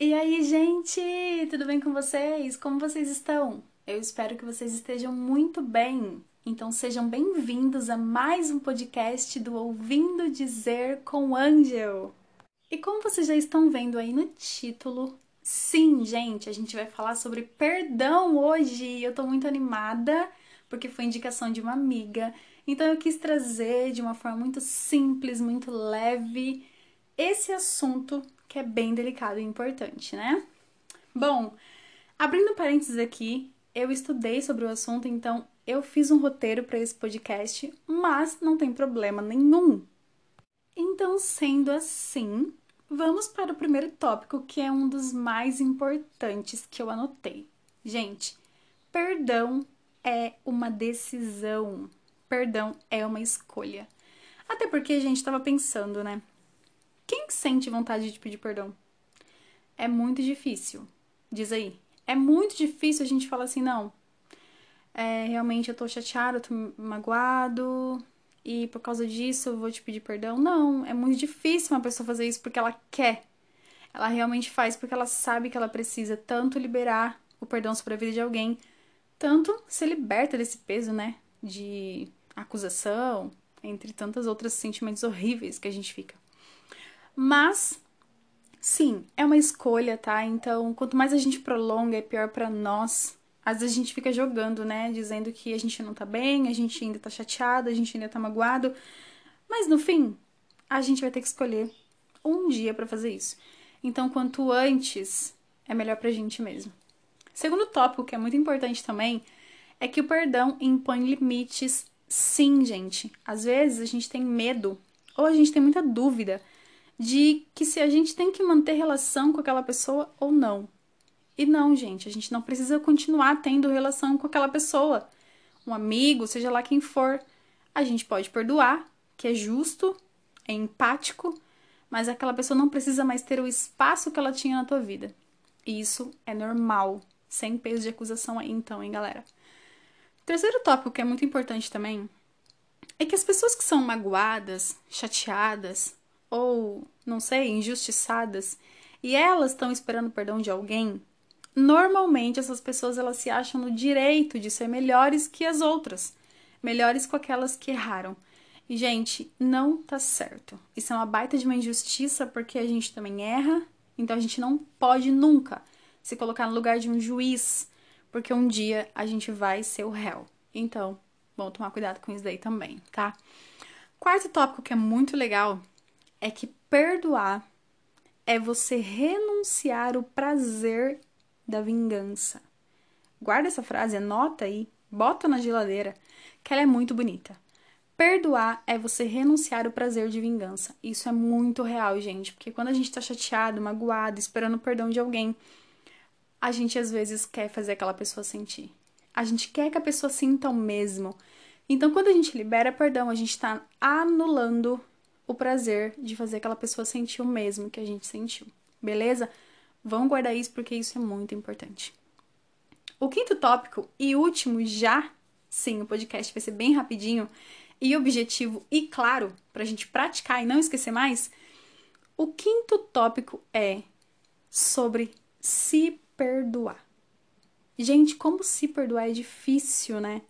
E aí, gente, tudo bem com vocês? Como vocês estão? Eu espero que vocês estejam muito bem. Então sejam bem-vindos a mais um podcast do Ouvindo Dizer com Angel. E como vocês já estão vendo aí no título, sim, gente, a gente vai falar sobre perdão hoje. Eu tô muito animada porque foi indicação de uma amiga. Então eu quis trazer de uma forma muito simples, muito leve esse assunto que é bem delicado e importante, né? Bom, abrindo parênteses aqui, eu estudei sobre o assunto, então eu fiz um roteiro para esse podcast, mas não tem problema nenhum. Então, sendo assim, vamos para o primeiro tópico, que é um dos mais importantes que eu anotei. Gente, perdão é uma decisão. Perdão é uma escolha. Até porque a gente estava pensando, né? Sente vontade de pedir perdão? É muito difícil. Diz aí. É muito difícil a gente falar assim, não. É, realmente eu tô chateado, eu tô magoado, e por causa disso eu vou te pedir perdão. Não, é muito difícil uma pessoa fazer isso porque ela quer. Ela realmente faz porque ela sabe que ela precisa tanto liberar o perdão sobre a vida de alguém, tanto se liberta desse peso, né? De acusação, entre tantas outros sentimentos horríveis que a gente fica. Mas, sim, é uma escolha, tá? Então, quanto mais a gente prolonga, é pior para nós. Às vezes a gente fica jogando, né? Dizendo que a gente não tá bem, a gente ainda tá chateado, a gente ainda tá magoado. Mas no fim, a gente vai ter que escolher um dia para fazer isso. Então, quanto antes, é melhor pra gente mesmo. Segundo tópico, que é muito importante também, é que o perdão impõe limites, sim, gente. Às vezes a gente tem medo ou a gente tem muita dúvida de que se a gente tem que manter relação com aquela pessoa ou não. E não, gente, a gente não precisa continuar tendo relação com aquela pessoa. Um amigo, seja lá quem for, a gente pode perdoar, que é justo, é empático, mas aquela pessoa não precisa mais ter o espaço que ela tinha na tua vida. E isso é normal, sem peso de acusação aí, então, hein, galera? Terceiro tópico que é muito importante também é que as pessoas que são magoadas, chateadas, ou, não sei, injustiçadas, e elas estão esperando perdão de alguém, normalmente essas pessoas elas se acham no direito de ser melhores que as outras, melhores com aquelas que erraram. E gente, não tá certo. Isso é uma baita de uma injustiça porque a gente também erra, então a gente não pode nunca se colocar no lugar de um juiz, porque um dia a gente vai ser o réu. Então, bom tomar cuidado com isso daí também, tá? Quarto tópico que é muito legal é que perdoar é você renunciar o prazer da vingança. Guarda essa frase, anota aí, bota na geladeira, que ela é muito bonita. Perdoar é você renunciar o prazer de vingança. Isso é muito real, gente, porque quando a gente tá chateado, magoado, esperando o perdão de alguém, a gente às vezes quer fazer aquela pessoa sentir. A gente quer que a pessoa sinta o mesmo. Então, quando a gente libera perdão, a gente está anulando o prazer de fazer aquela pessoa sentir o mesmo que a gente sentiu. Beleza? Vamos guardar isso porque isso é muito importante. O quinto tópico e último já, sim, o podcast vai ser bem rapidinho e objetivo e claro, para a gente praticar e não esquecer mais. O quinto tópico é sobre se perdoar. Gente, como se perdoar é difícil, né?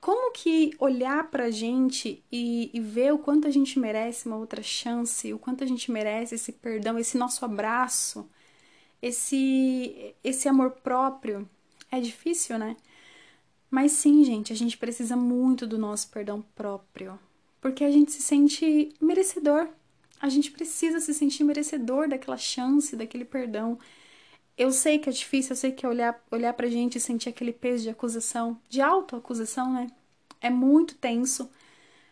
Como que olhar pra gente e, e, ver o quanto a gente merece uma outra chance, o quanto a gente merece esse perdão, esse nosso abraço, esse, esse amor próprio, é difícil, né? Mas sim, gente, a gente precisa muito do nosso perdão próprio, porque a gente se sente merecedor. A gente precisa se sentir merecedor daquela chance, daquele perdão. Eu sei que é difícil, eu sei que é olhar, olhar pra gente e sentir aquele peso de acusação, de autoacusação, né? É muito tenso,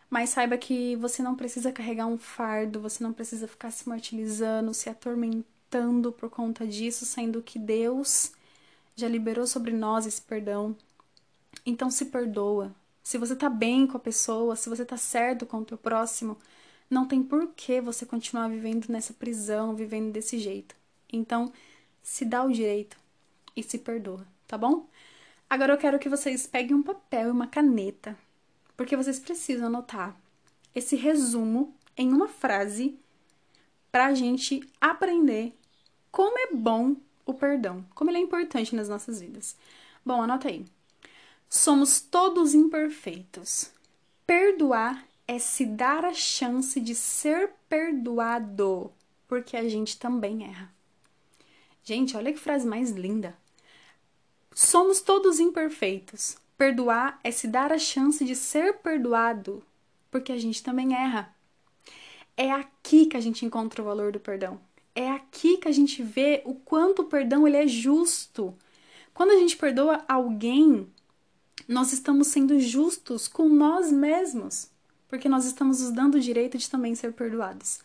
mas saiba que você não precisa carregar um fardo, você não precisa ficar se martirizando, se atormentando por conta disso, sendo que Deus já liberou sobre nós esse perdão. Então se perdoa. Se você tá bem com a pessoa, se você tá certo com o teu próximo, não tem por que você continuar vivendo nessa prisão, vivendo desse jeito. Então, se dá o direito e se perdoa, tá bom? Agora eu quero que vocês peguem um papel e uma caneta, porque vocês precisam anotar esse resumo em uma frase para a gente aprender como é bom o perdão, como ele é importante nas nossas vidas. Bom, anota aí. Somos todos imperfeitos. Perdoar é se dar a chance de ser perdoado, porque a gente também erra. Gente, olha que frase mais linda. Somos todos imperfeitos. Perdoar é se dar a chance de ser perdoado, porque a gente também erra. É aqui que a gente encontra o valor do perdão. É aqui que a gente vê o quanto o perdão ele é justo. Quando a gente perdoa alguém, nós estamos sendo justos com nós mesmos, porque nós estamos nos dando o direito de também ser perdoados.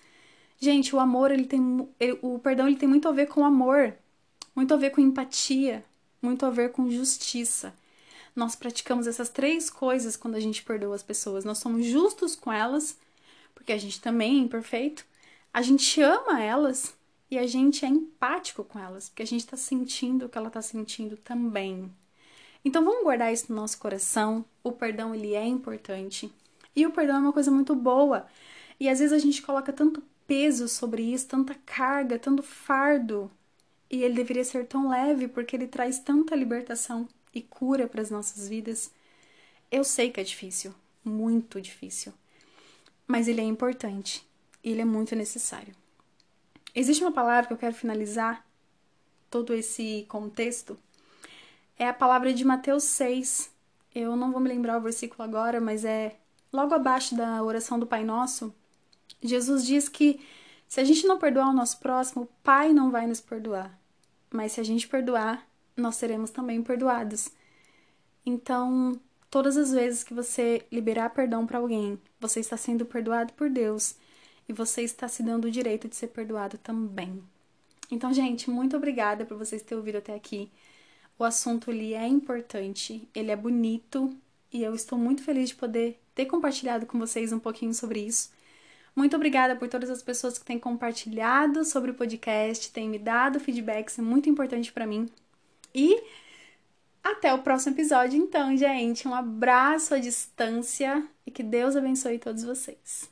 Gente, o amor, ele tem ele, o perdão ele tem muito a ver com amor, muito a ver com empatia, muito a ver com justiça. Nós praticamos essas três coisas quando a gente perdoa as pessoas. Nós somos justos com elas, porque a gente também é imperfeito. A gente ama elas e a gente é empático com elas, porque a gente está sentindo o que ela está sentindo também. Então vamos guardar isso no nosso coração. O perdão ele é importante. E o perdão é uma coisa muito boa. E às vezes a gente coloca tanto peso sobre isso, tanta carga, tanto fardo. E ele deveria ser tão leve porque ele traz tanta libertação e cura para as nossas vidas. Eu sei que é difícil, muito difícil. Mas ele é importante. Ele é muito necessário. Existe uma palavra que eu quero finalizar todo esse contexto é a palavra de Mateus 6. Eu não vou me lembrar o versículo agora, mas é logo abaixo da oração do Pai Nosso. Jesus diz que se a gente não perdoar o nosso próximo, o Pai não vai nos perdoar. Mas se a gente perdoar, nós seremos também perdoados. Então, todas as vezes que você liberar perdão para alguém, você está sendo perdoado por Deus e você está se dando o direito de ser perdoado também. Então, gente, muito obrigada por vocês terem ouvido até aqui. O assunto ele é importante, ele é bonito e eu estou muito feliz de poder ter compartilhado com vocês um pouquinho sobre isso. Muito obrigada por todas as pessoas que têm compartilhado sobre o podcast, têm me dado feedbacks, é muito importante para mim. E até o próximo episódio, então, gente. Um abraço à distância e que Deus abençoe todos vocês.